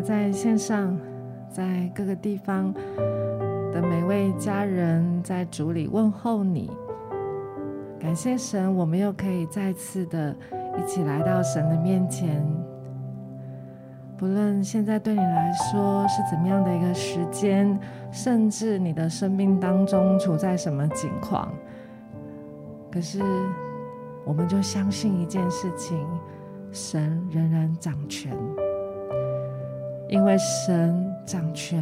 在线上，在各个地方的每位家人，在主里问候你。感谢神，我们又可以再次的一起来到神的面前。不论现在对你来说是怎么样的一个时间，甚至你的生命当中处在什么境况，可是我们就相信一件事情：神仍然掌权。因为神掌权，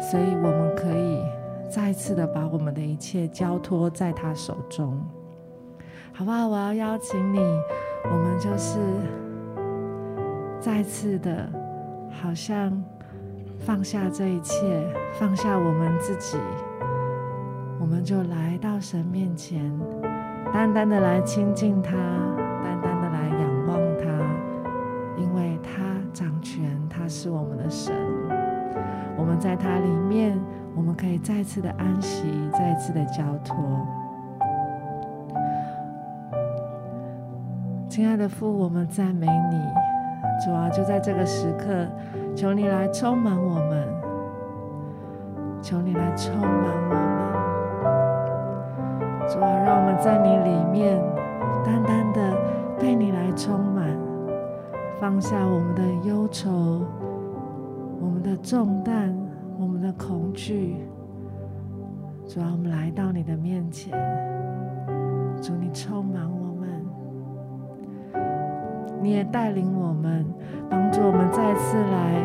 所以我们可以再次的把我们的一切交托在他手中，好不好？我要邀请你，我们就是再次的，好像放下这一切，放下我们自己，我们就来到神面前，单单的来亲近他。在他里面，我们可以再次的安息，再次的交托。亲爱的父，我们赞美你，主啊，就在这个时刻，求你来充满我们，求你来充满我们，主啊，让我们在你里面，单单的被你来充满，放下我们的忧愁。我们的重担，恐惧，主啊，我们来到你的面前，主，你充满我们，你也带领我们，帮助我们再次来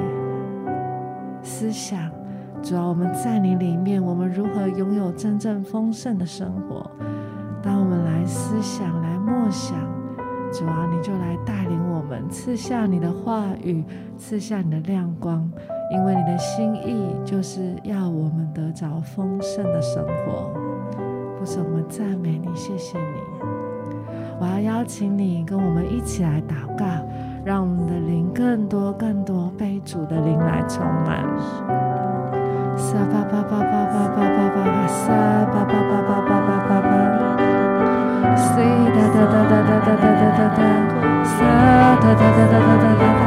思想，主啊，我们在你里面，我们如何拥有真正丰盛的生活？当我们来思想、来默想，主啊，你就来带领我们，赐下你的话语，赐下你的亮光。因为你的心意就是要我们得着丰盛的生活，父神，我们赞美你，谢谢你。我要邀请你跟我们一起来祷告，让我们的灵更多、更多被主的灵来充满。撒巴巴巴巴巴巴巴巴，撒巴巴巴巴巴巴巴巴，西哒哒哒哒哒哒哒哒哒哒，撒哒哒哒哒哒哒哒。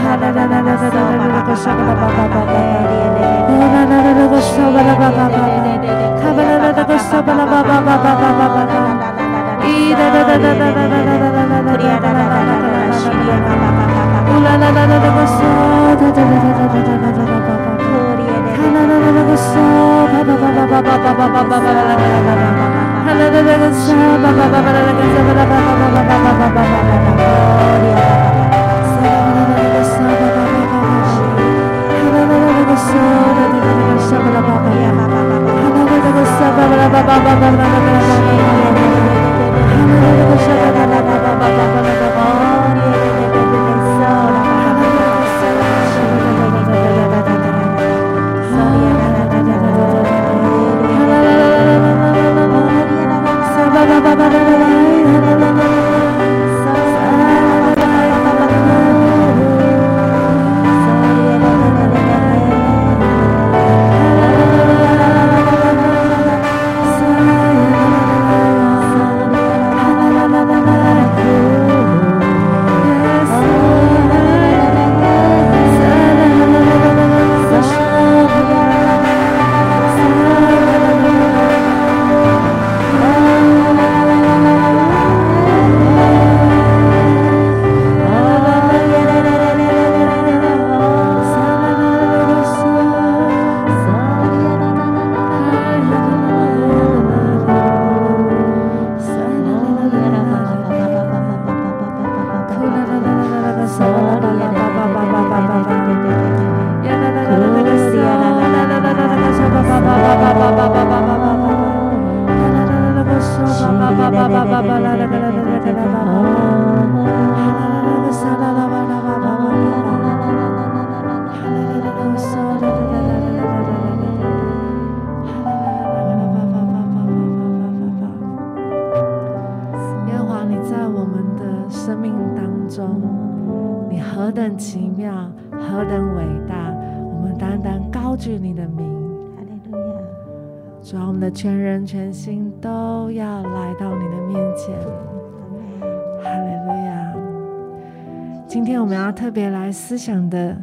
要特别来思想的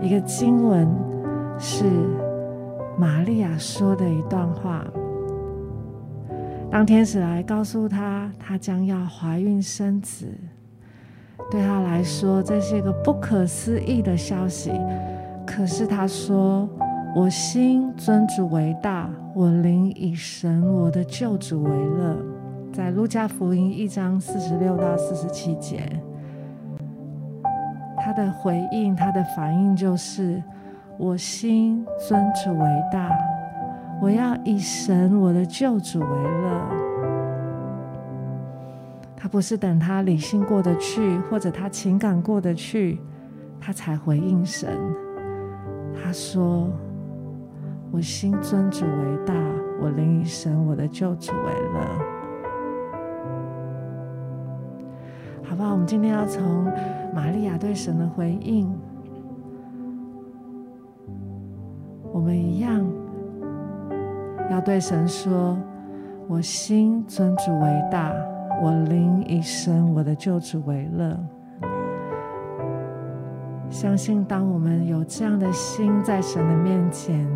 一个经文是玛利亚说的一段话。当天使来告诉她，她将要怀孕生子，对她来说，这是一个不可思议的消息。可是她说：“我心尊主为大，我灵以神我的救主为乐。”在路加福音一章四十六到四十七节，他的回应，他的反应就是：“我心尊主为大。”我要以神我的救主为乐。他不是等他理性过得去，或者他情感过得去，他才回应神。他说：“我心尊主为大，我灵以神我的救主为乐。”好不好？我们今天要从玛利亚对神的回应，我们一样。要对神说：“我心尊主为大，我灵以神我的救主为乐。”相信当我们有这样的心在神的面前，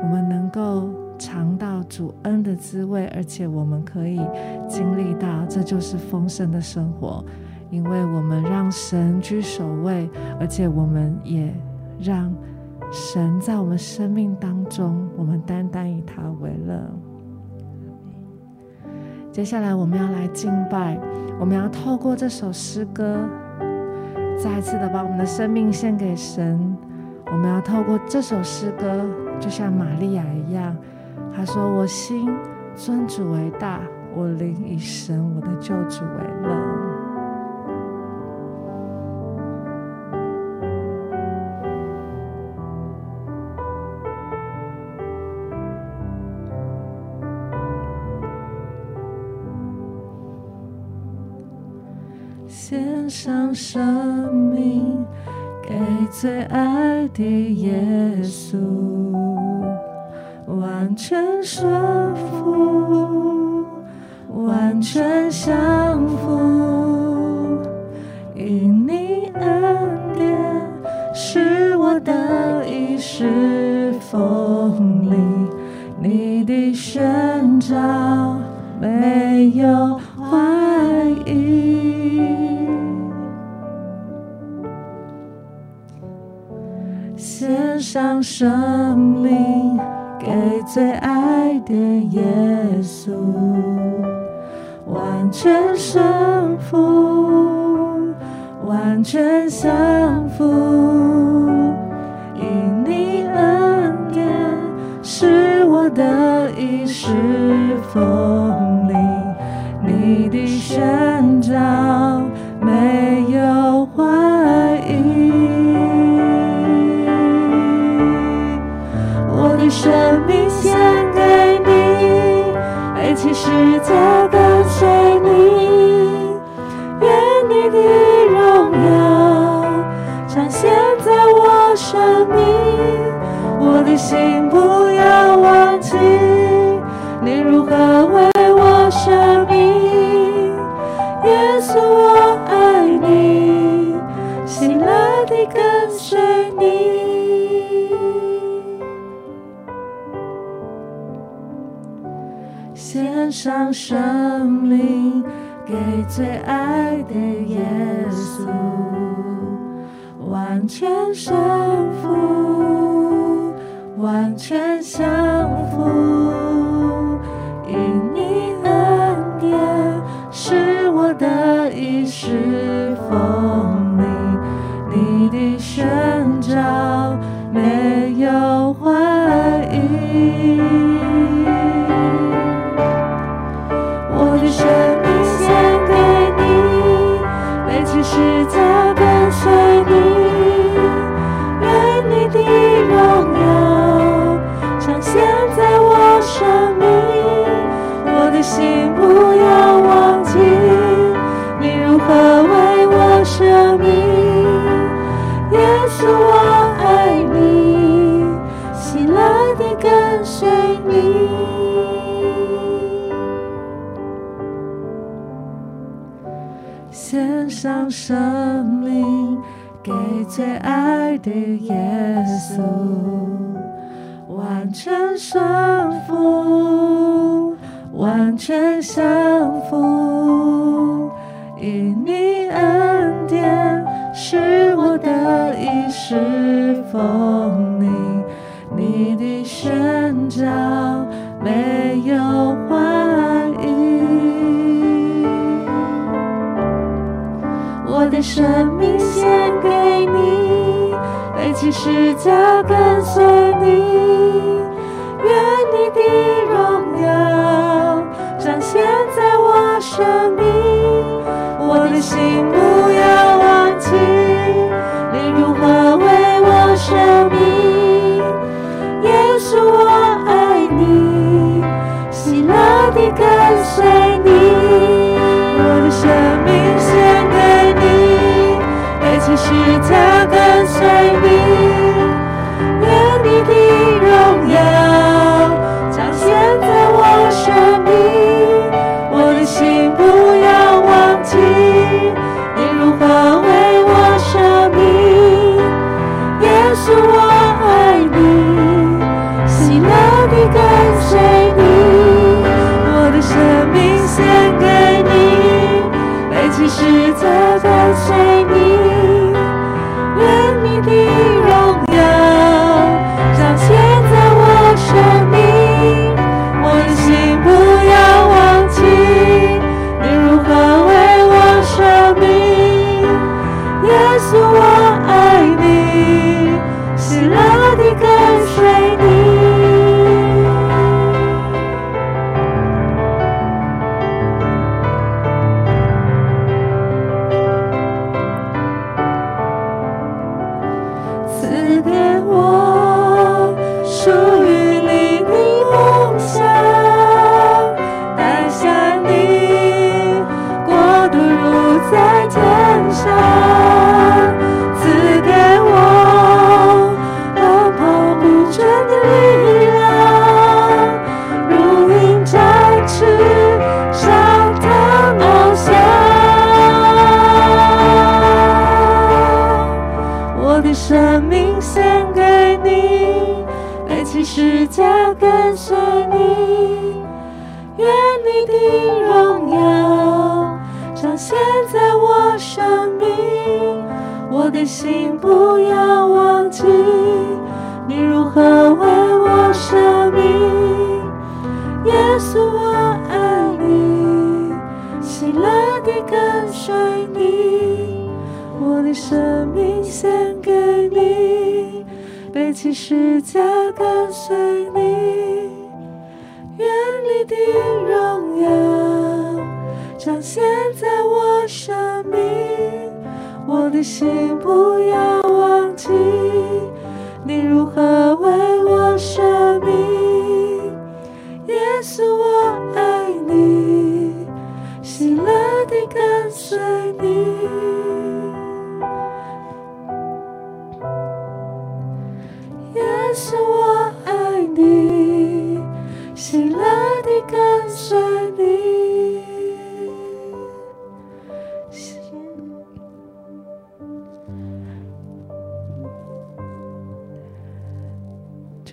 我们能够尝到主恩的滋味，而且我们可以经历到这就是丰盛的生活，因为我们让神居首位，而且我们也让。神在我们生命当中，我们单单以他为乐。接下来我们要来敬拜，我们要透过这首诗歌，再一次的把我们的生命献给神。我们要透过这首诗歌，就像玛利亚一样，他说：“我心尊主为大，我灵以神我的救主为乐。”献上生命给最爱的耶稣，完全顺服，完全降服，因你恩典使我得以侍奉你，你的宣召没有怀疑。献上生命给最爱的耶稣，完全顺服，完全降服，因你恩典是我的一世福生命给最爱的耶稣，完全生生命给最爱的耶稣，完全顺服，完全降服，因你恩典是我得以侍奉生命献给你，背起十架跟随你，他跟随你。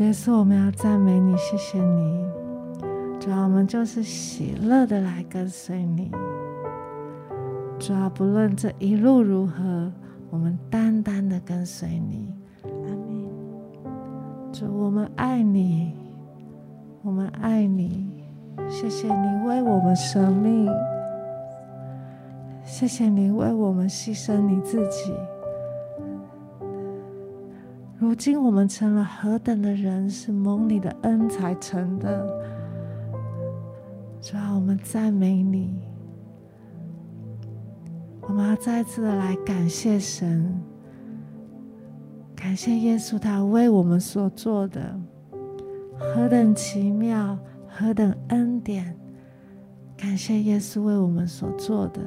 耶稣，我们要赞美你，谢谢你。主要，我们就是喜乐的来跟随你。主要，不论这一路如何，我们单单的跟随你。阿门。主，我们爱你，我们爱你。谢谢你为我们舍命，谢谢你为我们牺牲你自己。如今我们成了何等的人，是蒙你的恩才成的。主啊，我们赞美你，我们要再次的来感谢神，感谢耶稣他为我们所做的，何等奇妙，何等恩典！感谢耶稣为我们所做的。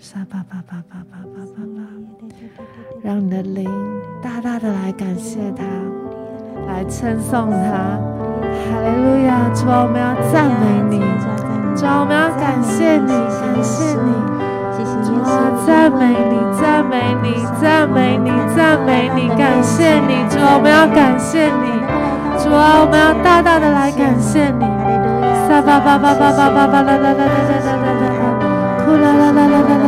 沙巴巴巴巴巴巴巴巴，让你的灵大大的来感谢他。来称颂他。哈利路亚！主啊，我们要赞美你，主啊，我们要感谢你，感谢你，主啊，赞美你，赞美你，赞美你，赞美你，感谢你，主啊，我们要感谢你，主啊，我们要大大的来感谢你。撒巴巴巴巴巴巴巴啦啦啦啦啦啦啦啦，呼啦啦啦啦啦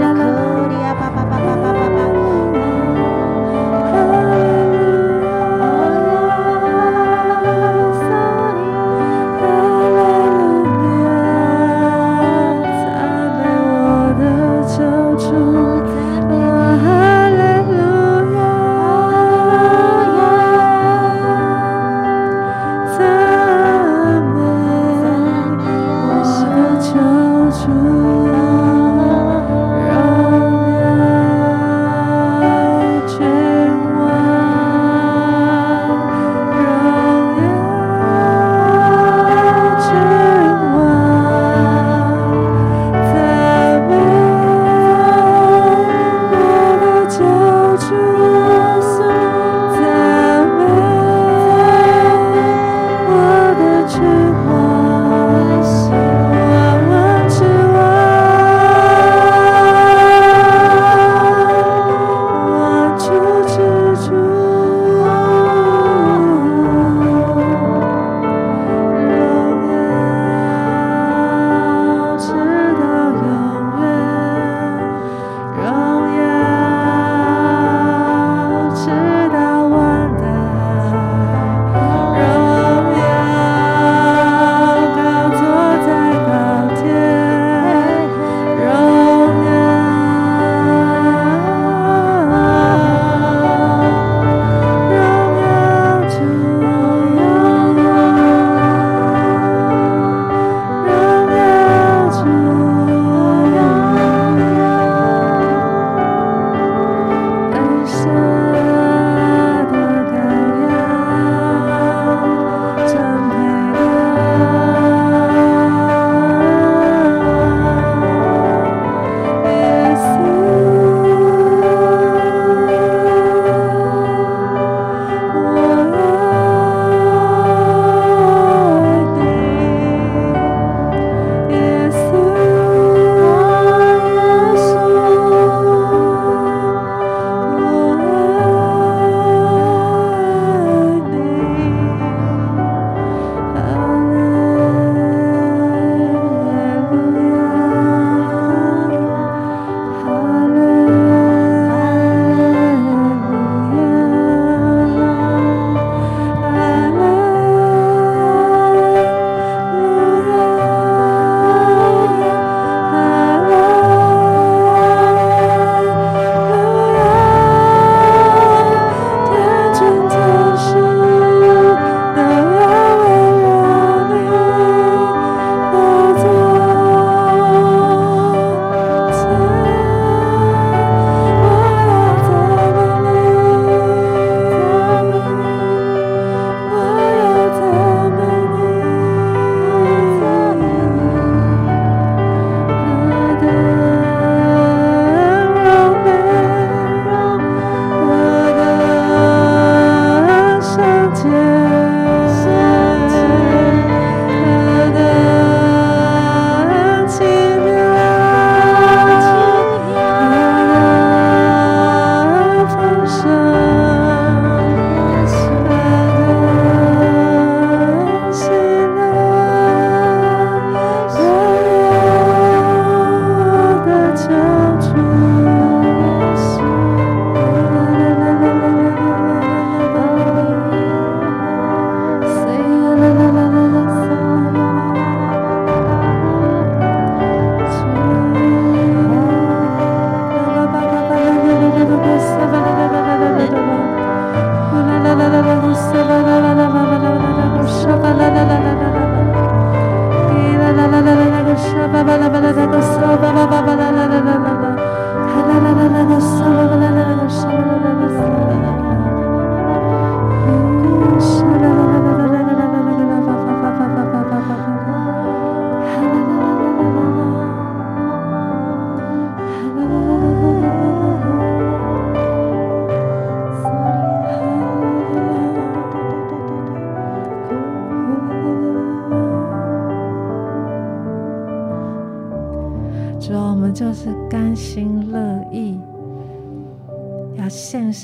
Hallelujah.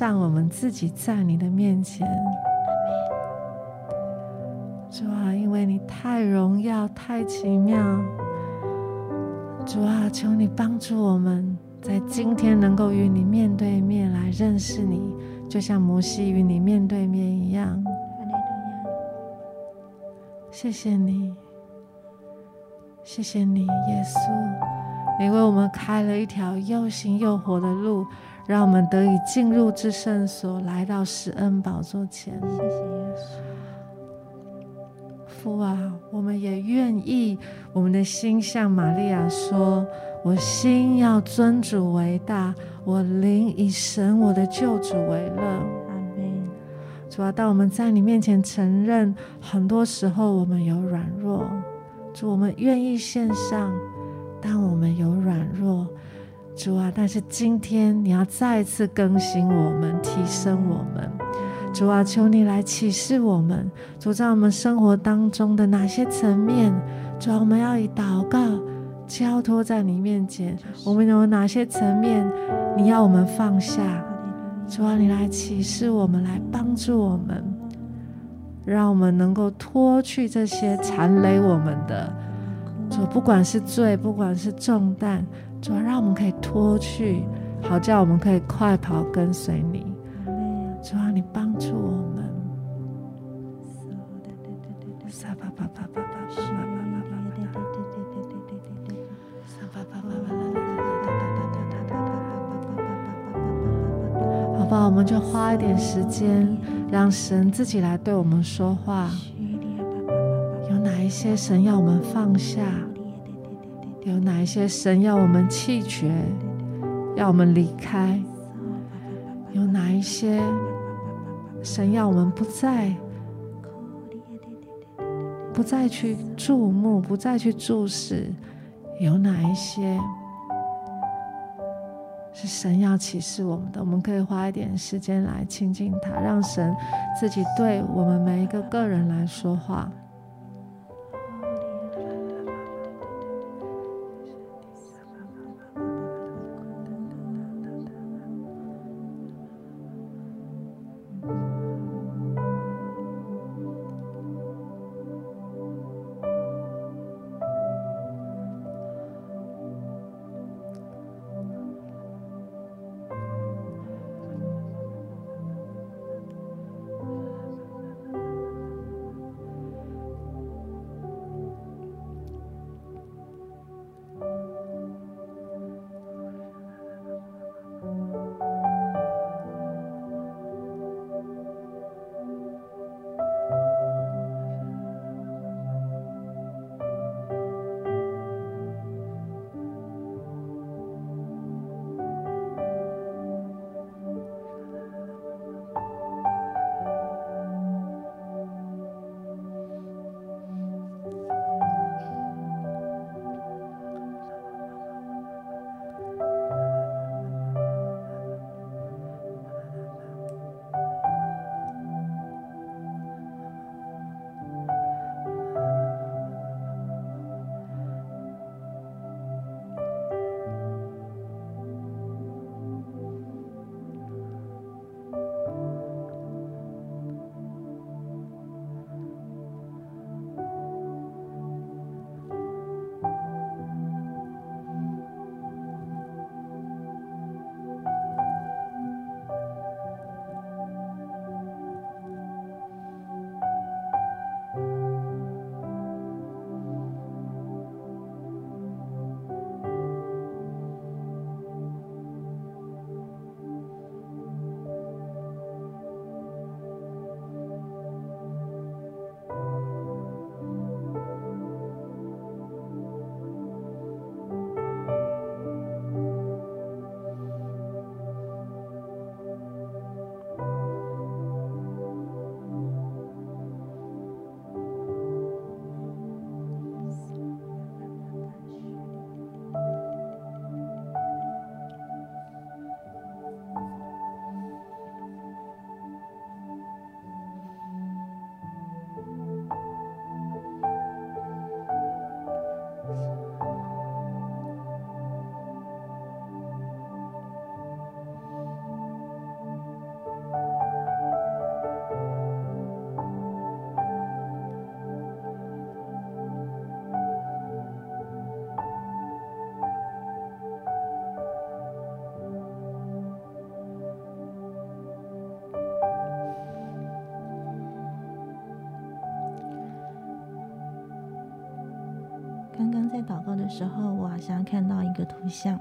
让我们自己在你的面前。主啊，因为你太荣耀、太奇妙，主啊，求你帮助我们，在今天能够与你面对面来认识你，就像摩西与你面对面一样。谢谢你，谢谢你，耶稣，你为我们开了一条又新又活的路，让我们得以进入至圣所，来到施恩宝座前。谢谢耶稣。父啊，我们也愿意，我们的心向玛利亚说：“我心要尊主为大，我灵以神我的救主为乐。”主啊，当我们在你面前承认，很多时候我们有软弱，主，我们愿意献上，当我们有软弱，主啊，但是今天你要再次更新我们，提升我们。主啊，求你来启示我们，主在我们生活当中的哪些层面，主啊，我们要以祷告交托在你面前。我们有哪些层面，你要我们放下？主啊，你来启示我们，来帮助我们，让我们能够脱去这些缠累我们的主，不管是罪，不管是重担，主啊，让我们可以脱去，好叫我们可以快跑跟随你。主啊，你帮助我们。好吧，我们就花一点时间，让神自己来对我们说话。有哪一些神要我们放下？有哪一些神要我们弃绝？要我们离开？有哪一些？神要我们不再、不再去注目，不再去注视，有哪一些是神要启示我们的？我们可以花一点时间来亲近他，让神自己对我们每一个个人来说话。祷告的时候，我好像看到一个图像，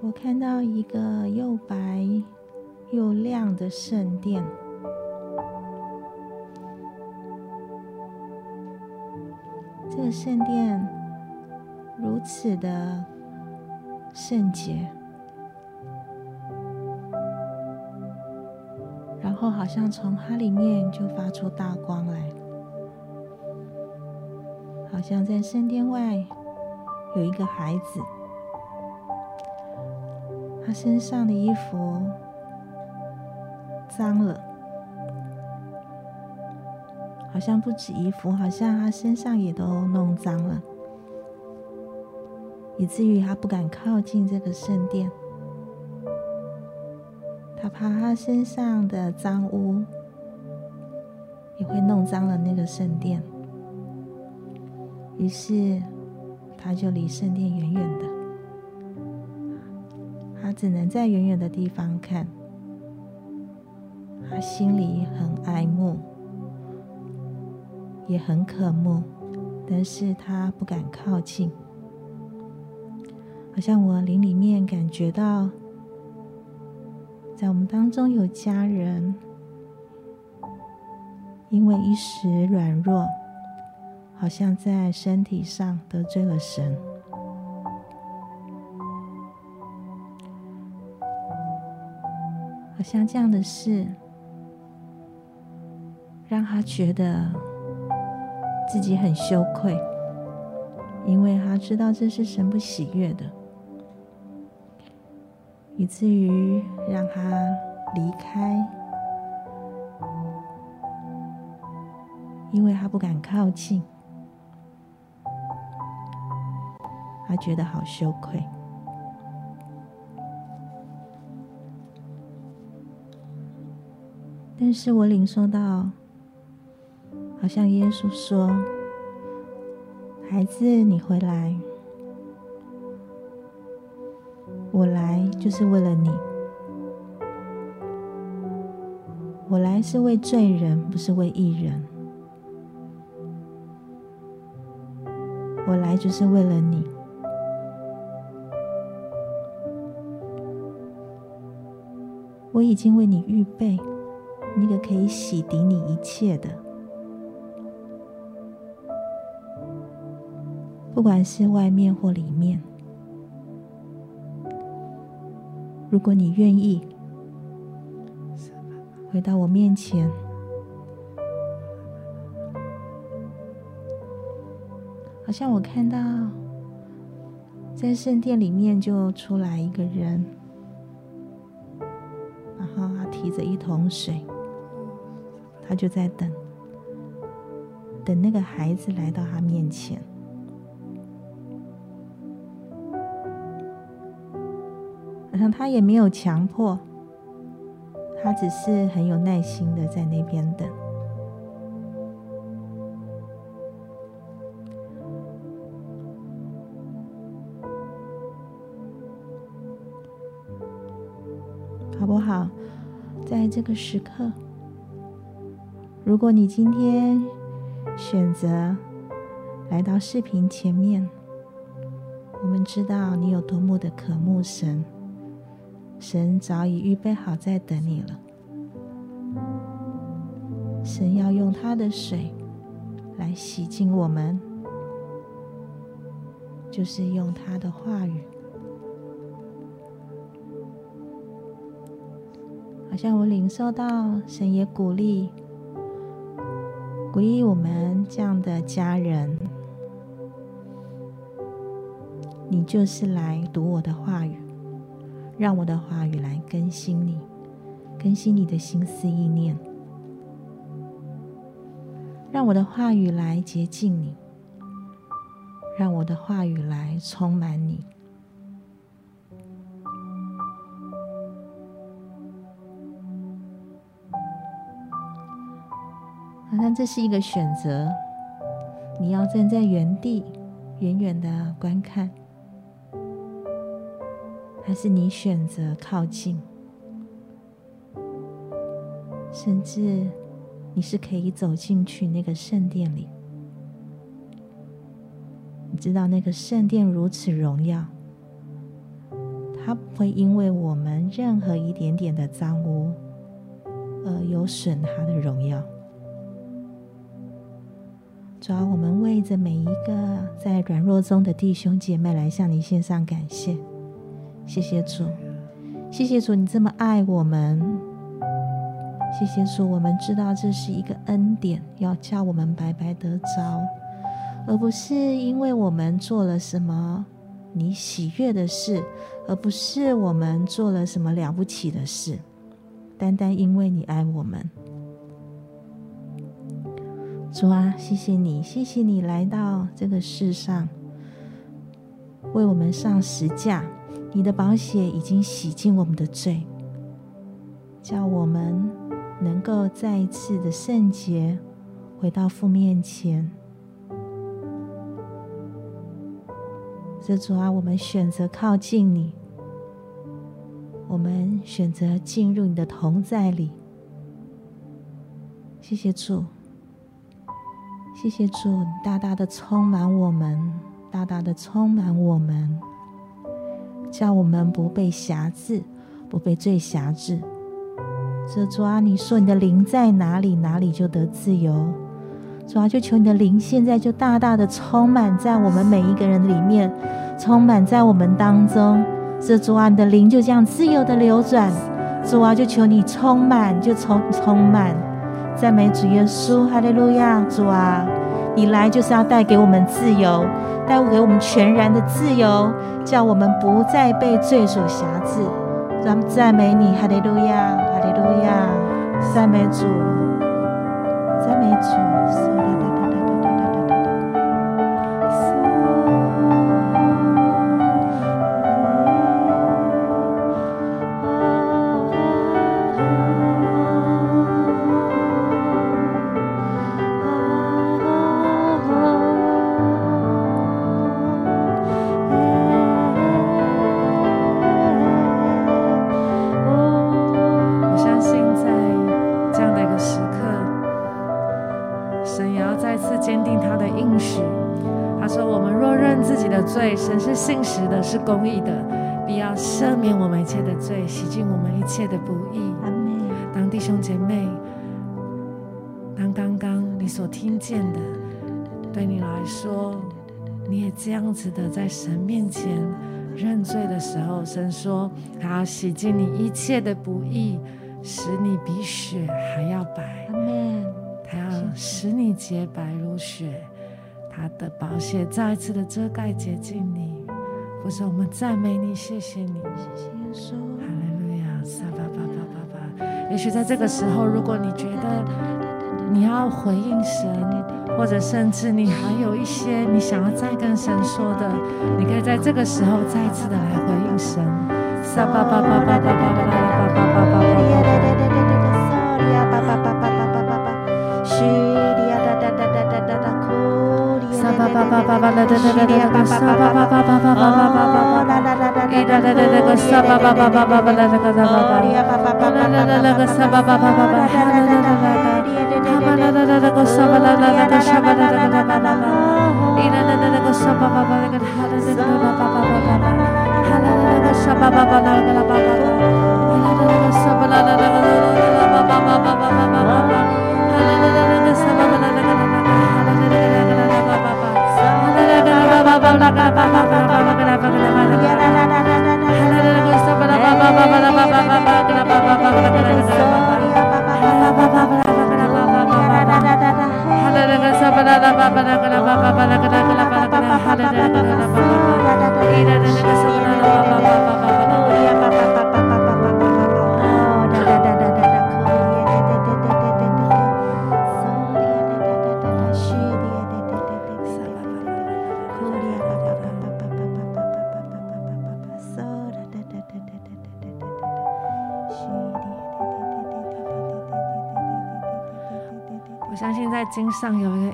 我看到一个又白又亮的圣殿。这个圣殿如此的圣洁，然后好像从它里面就发出大光来，像在圣殿外有一个孩子，他身上的衣服脏了。好像不止衣服，好像他身上也都弄脏了，以至于他不敢靠近这个圣殿。他怕他身上的脏污也会弄脏了那个圣殿，于是他就离圣殿远远的，他只能在远远的地方看，他心里很爱慕。也很渴慕，但是他不敢靠近。好像我灵里面感觉到，在我们当中有家人，因为一时软弱，好像在身体上得罪了神，好像这样的事，让他觉得。自己很羞愧，因为他知道这是神不喜悦的，以至于让他离开，因为他不敢靠近，他觉得好羞愧。但是我领受到。好像耶稣说：“孩子，你回来，我来就是为了你。我来是为罪人，不是为义人。我来就是为了你。我已经为你预备那个可以洗涤你一切的。”不管是外面或里面，如果你愿意回到我面前，好像我看到在圣殿里面就出来一个人，着一桶水，他就在等，等那个孩子来到他面前。好像他也没有强迫，他只是很有耐心的在那边等。好不好？在这个时刻，如果你今天选择来到视频前面，我们知道你有多么的渴慕神。神早已预备好在等你了。神要用他的水来洗净我们，就是用他的话语。好像我领受到神也鼓励，鼓励我们这样的家人，你就是来读我的话语。让我的话语来更新你，更新你的心思意念；让我的话语来洁净你，让我的话语来充满你。但这是一个选择，你要站在原地，远远的观看。还是你选择靠近，甚至你是可以走进去那个圣殿里，你知道那个圣殿如此荣耀，它不会因为我们任何一点点的脏污而有损它的荣耀。主啊，我们为着每一个在软弱中的弟兄姐妹来向你献上感谢，谢谢主，谢谢主，你这么爱我们，谢谢主，我们知道这是一个恩典，要叫我们白白得着。而不是因为我们做了什么你喜悦的事，而不是我们做了什么了不起的事，单单因为你爱我们。主啊，谢谢你，谢谢你来到这个世上，为我们上十架，你的宝血已经洗净我们的罪，叫我们能够再一次的圣洁，回到父面前。这主啊，我们选择靠近你，我们选择进入你的同在里。谢谢主，谢谢主，大大的充满我们，大大的充满我们，叫我们不被辖制，不被罪辖制。这主啊，你说你的灵在哪里，哪里就得自由。主啊，就求你的灵现在就大大的充满在我们每一个人里面，充满在我们当中。这主啊，你的灵就这样自由的流转。主啊，就求你充满，就充充满。赞美主耶稣，哈利路亚！主啊，你来就是要带给我们自由，带给我们全然的自由，叫我们不再被罪所辖制。咱们赞美你，哈利路亚，哈利路亚！赞美主。赞美主。是公义的，必要赦免我们一切的罪，洗净我们一切的不义。阿门。当弟兄姐妹，当刚刚你所听见的，对你来说，你也这样子的在神面前认罪的时候，神说他要洗净你一切的不义，使你比雪还要白。阿门。他要使你洁白如雪，他的宝血再一次的遮盖洁净你。不是我们赞美你，谢谢你，谢谢耶稣，哈利路亚，撒巴巴巴巴巴。也许在这个时候，如果你觉得你要回应神，或者甚至你还有一些你想要再跟神说的，你可以在这个时候再次的来回应神。撒巴巴巴巴巴巴巴巴巴巴巴巴。Shabba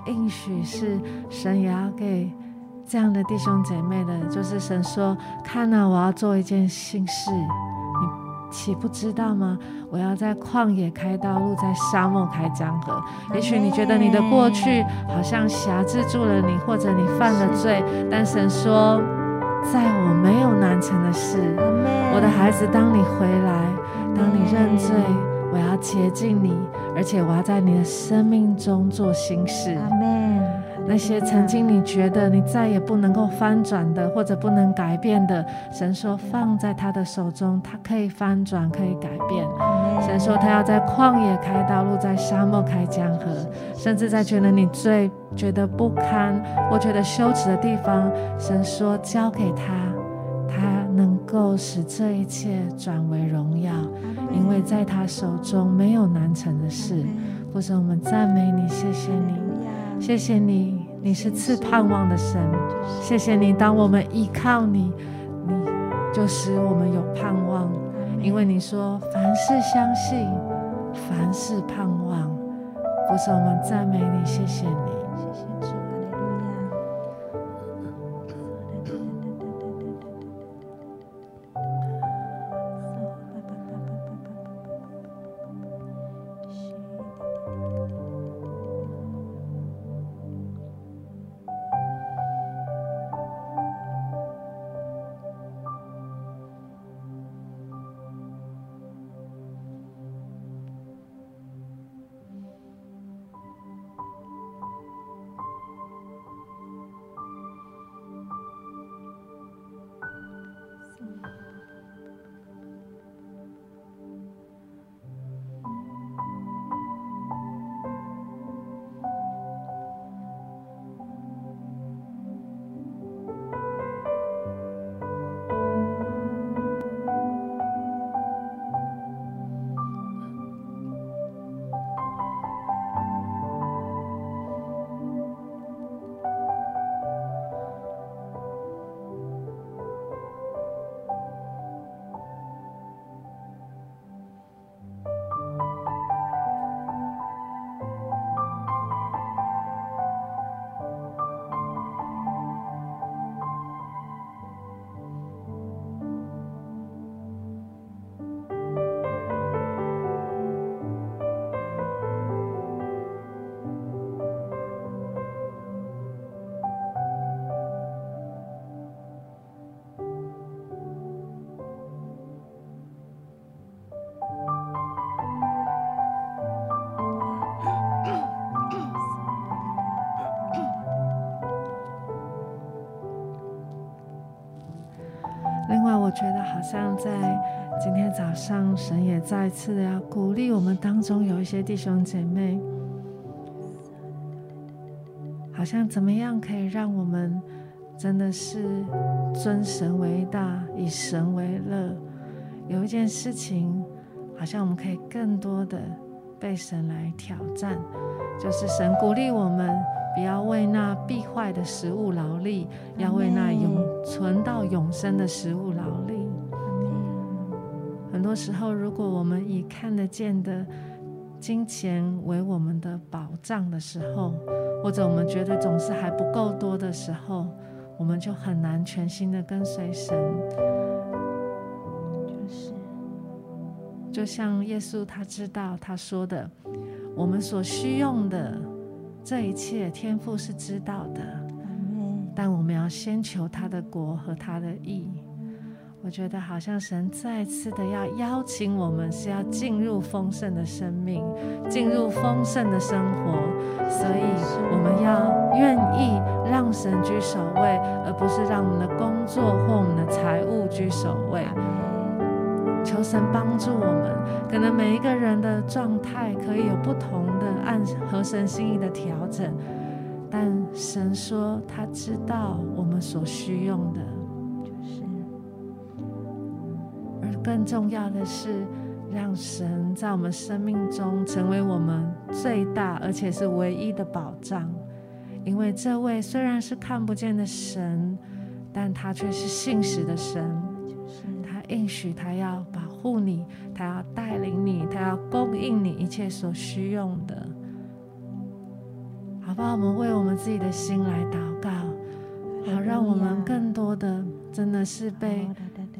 应许，是神也要给这样的弟兄姐妹的，就是神说：“看呐，我要做一件新事，你岂不知道吗？我要在旷野开道路，在沙漠开江河。也许你觉得你的过去好像辖制住了你，或者你犯了罪，但神说，在我没有难成的事。我的孩子，当你回来，当你认罪，我要洁净你，而且我要在你的生命中做新事。那些曾经你觉得你再也不能够翻转的，或者不能改变的，神说放在他的手中，他可以翻转，可以改变。神说他要在旷野开道路，在沙漠开江河，甚至在觉得你最觉得不堪或觉得羞耻的地方，神说交给他，他能够使这一切转为荣耀，因为在他手中没有难成的事。父神，我们赞美你，谢谢你，谢谢你。你是赐盼望的神，谢谢你。当我们依靠你，你就使我们有盼望，因为你说凡事相信，凡事盼望。父神，我们赞美你，谢谢你。我觉得好像在今天早上，神也再次的要鼓励我们当中有一些弟兄姐妹，好像怎么样可以让我们真的是尊神为大，以神为乐。有一件事情，好像我们可以更多的被神来挑战，就是神鼓励我们。不要为那必坏的食物劳力，要为那永存到永生的食物劳力。很多时候，如果我们以看得见的金钱为我们的保障的时候，或者我们觉得总是还不够多的时候，我们就很难全心的跟随神。就是，就像耶稣他知道他说的，我们所需用的。这一切天父是知道的，但我们要先求他的国和他的义。我觉得好像神再次的要邀请我们，是要进入丰盛的生命，进入丰盛的生活，所以我们要愿意让神居首位，而不是让我们的工作或我们的财务居首位。求神帮助我们，可能每一个人的状态可以有不同的按合神心意的调整，但神说他知道我们所需用的，就是，而更重要的是，让神在我们生命中成为我们最大而且是唯一的保障，因为这位虽然是看不见的神，但他却是信实的神。他应许他要保护你，他要带领你，他要供应你一切所需用的，好不好？我们为我们自己的心来祷告，好让我们更多的真的是被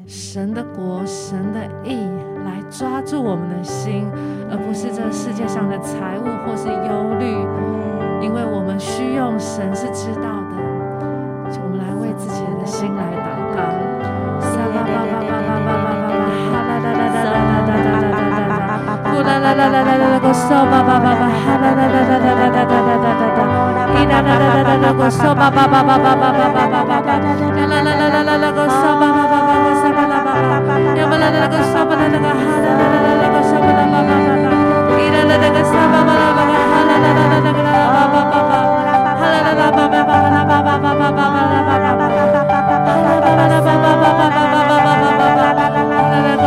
神的国、神的意来抓住我们的心，而不是这个世界上的财物或是忧虑。因为我们需用神是知道的，我们来为自己的心来祷告。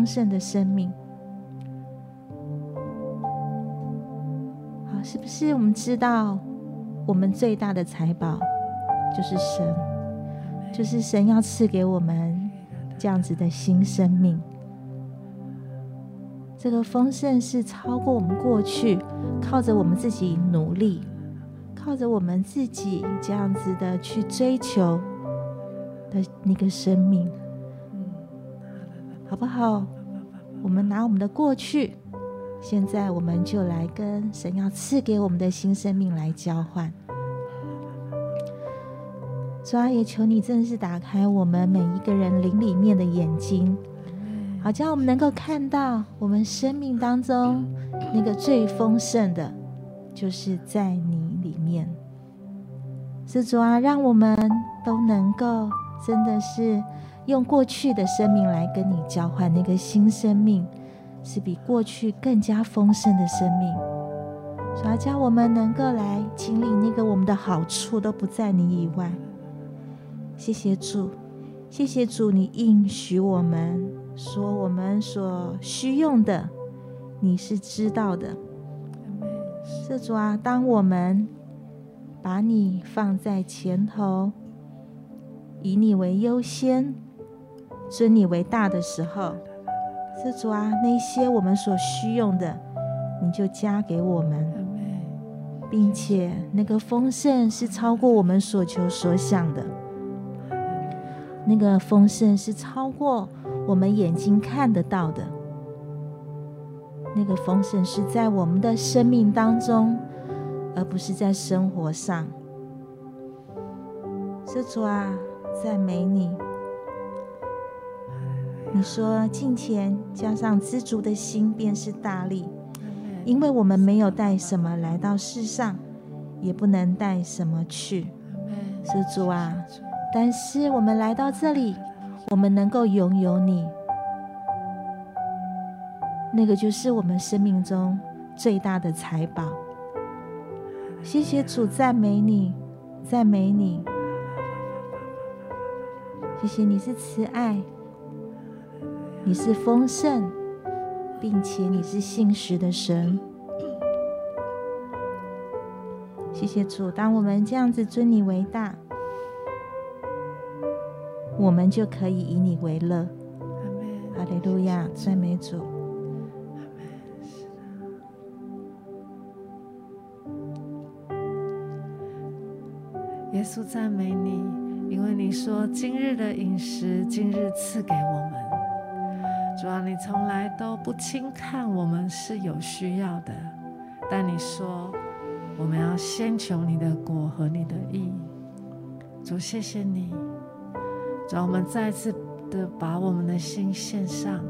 丰盛的生命，好，是不是？我们知道，我们最大的财宝就是神，就是神要赐给我们这样子的新生命。这个丰盛是超过我们过去靠着我们自己努力，靠着我们自己这样子的去追求的那个生命。好不好？我们拿我们的过去，现在我们就来跟神要赐给我们的新生命来交换。主啊，也求你真的是打开我们每一个人灵里面的眼睛，好叫我们能够看到我们生命当中那个最丰盛的，就是在你里面。是主啊，让我们都能够真的是。用过去的生命来跟你交换那个新生命，是比过去更加丰盛的生命。主啊，叫我们能够来经历那个我们的好处都不在你以外。谢谢主，谢谢主，你应许我们说我们所需用的，你是知道的。是主啊，当我们把你放在前头，以你为优先。尊你为大的时候，是主啊，那些我们所需用的，你就加给我们，并且那个丰盛是超过我们所求所想的，那个丰盛是超过我们眼睛看得到的，那个丰盛是在我们的生命当中，而不是在生活上。是主啊，赞美你。你说，金钱加上知足的心，便是大力。因为我们没有带什么来到世上，也不能带什么去，主啊。但是我们来到这里，我们能够拥有你，那个就是我们生命中最大的财宝。谢谢主，赞美你，赞美你。谢谢，你是慈爱。你是丰盛并且你是信实的神。谢谢主当我们这样子尊你为大我们就可以以你为乐。阿利路亚赞美主。耶稣赞美你因为你说今日的饮食今日赐给我们。主啊，你从来都不轻看我们是有需要的，但你说我们要先求你的果和你的意。主，谢谢你，主啊，我们再次的把我们的心献上。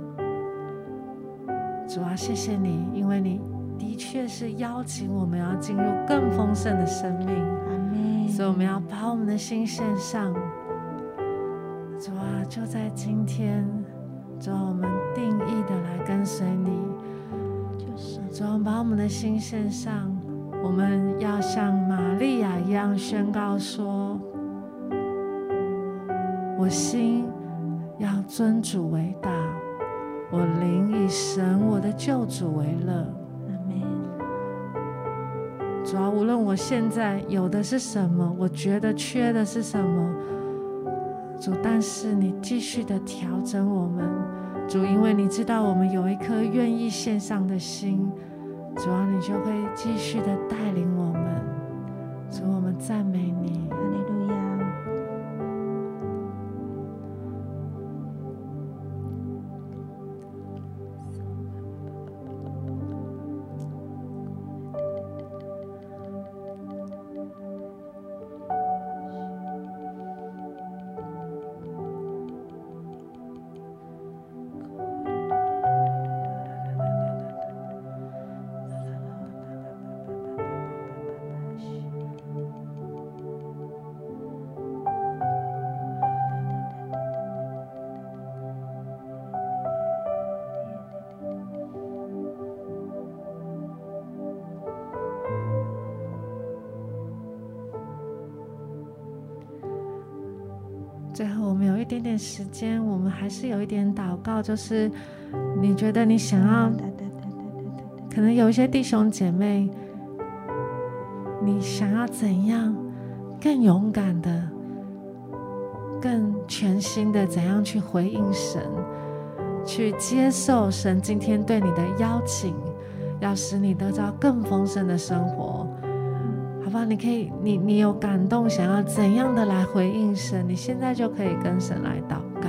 主啊，谢谢你，因为你的确是邀请我们要进入更丰盛的生命，所以我们要把我们的心献上。主啊，就在今天。主要我们定义的来跟随你，就是。主要把我们的心献上，我们要像玛利亚一样宣告说：“我心要尊主为大，我灵以神我的救主为乐。”主要无论我现在有的是什么，我觉得缺的是什么，主，但是你继续的调整我们，主，因为你知道我们有一颗愿意献上的心，主啊，你就会继续的带领我们。主，我们赞美你。哈利路亚。时间我们还是有一点祷告，就是你觉得你想要，可能有一些弟兄姐妹，你想要怎样更勇敢的、更全新的怎样去回应神，去接受神今天对你的邀请，要使你得到更丰盛的生活。吧，你可以，你你有感动，想要怎样的来回应神？你现在就可以跟神来祷告。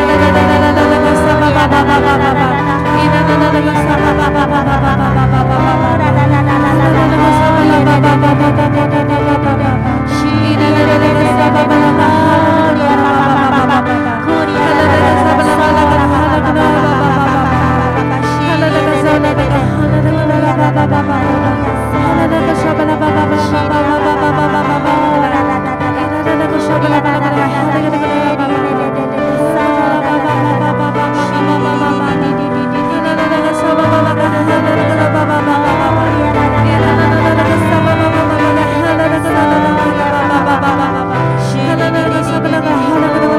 Shabba Shabbat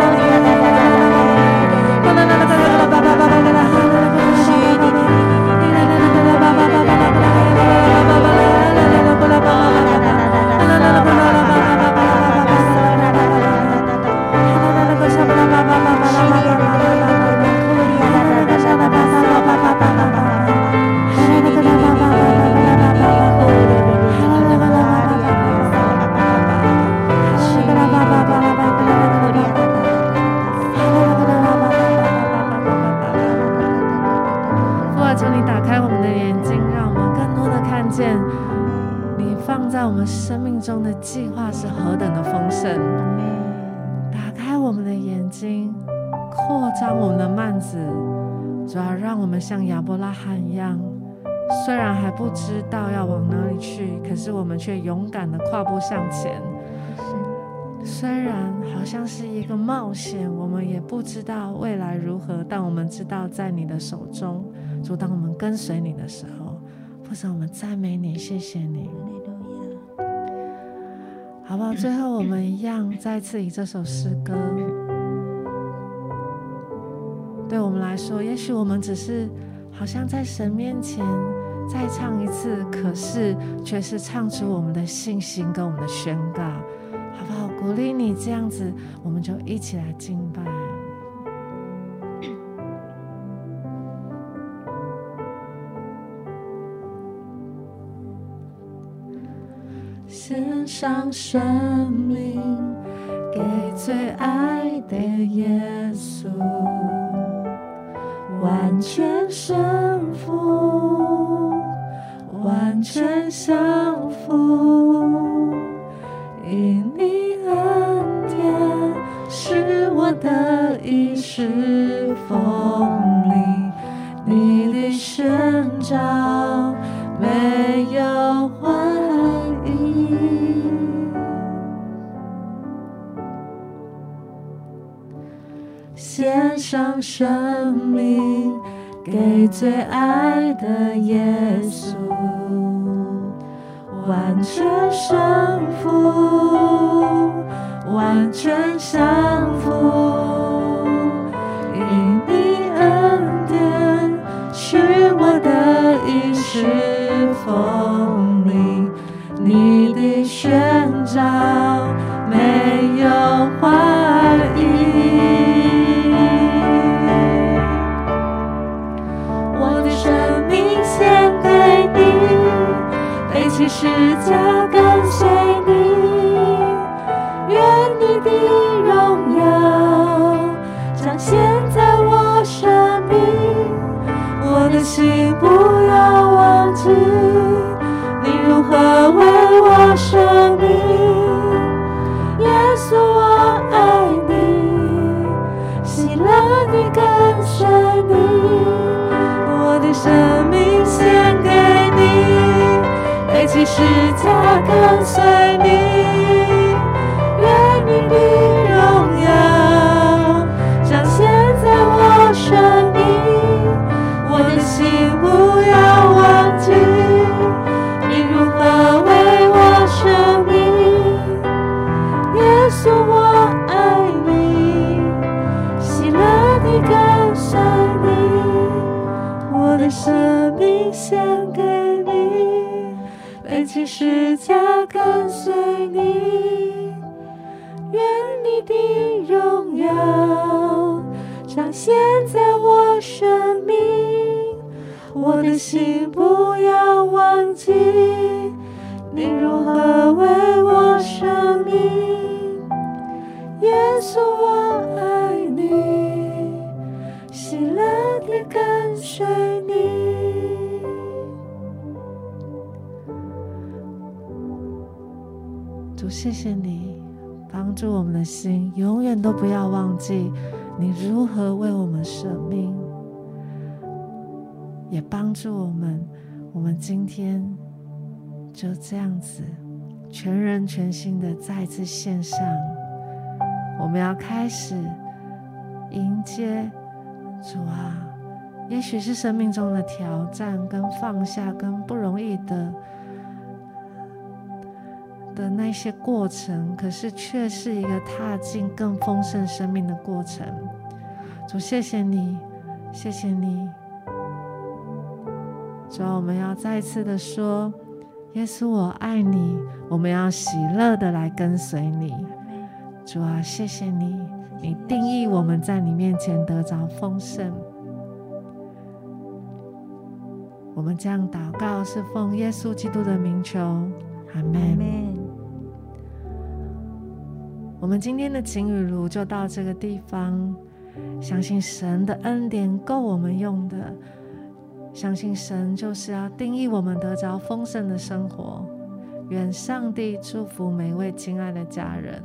中的计划是何等的丰盛。打开我们的眼睛，扩张我们的幔子，主要让我们像亚伯拉罕一样，虽然还不知道要往哪里去，可是我们却勇敢地跨步向前。虽然好像是一个冒险，我们也不知道未来如何，但我们知道在你的手中。主，当我们跟随你的时候，父神，我们赞美你，谢谢你。好不好？最后我们一样再次以这首诗歌，对我们来说，也许我们只是好像在神面前再唱一次，可是却是唱出我们的信心跟我们的宣告。好不好？鼓励你这样子，我们就一起来敬拜。献上生命给最爱的耶稣，完全顺服，完全降服。因你恩典使我得以侍奉你，你的宣召没献上生命给最爱的耶稣。完全顺服，完全降服，因你恩典是我得以侍奉背起十架跟随你，背起十架跟随你，愿你的荣耀彰显在我生命。我的心不要忘记，你如何为我生命。耶稣，我爱你，喜乐地跟随你。主，谢谢你帮助我们的心，永远都不要忘记你如何为我们舍命，也帮助我们。我们今天就这样子，全人全心的再次献上。我们要开始迎接主啊，也许是生命中的挑战、跟放下、跟不容易的。的那些过程，可是却是一个踏进更丰盛生命的过程。主，谢谢你，谢谢你。主啊，我们要再次的说，耶稣，我爱你。我们要喜乐的来跟随你。主啊，谢谢你，你定义我们在你面前得着丰盛。我们这样祷告，是奉耶稣基督的名求。阿门。我们今天的情雨露就到这个地方，相信神的恩典够我们用的，相信神就是要定义我们得着丰盛的生活。愿上帝祝福每位亲爱的家人。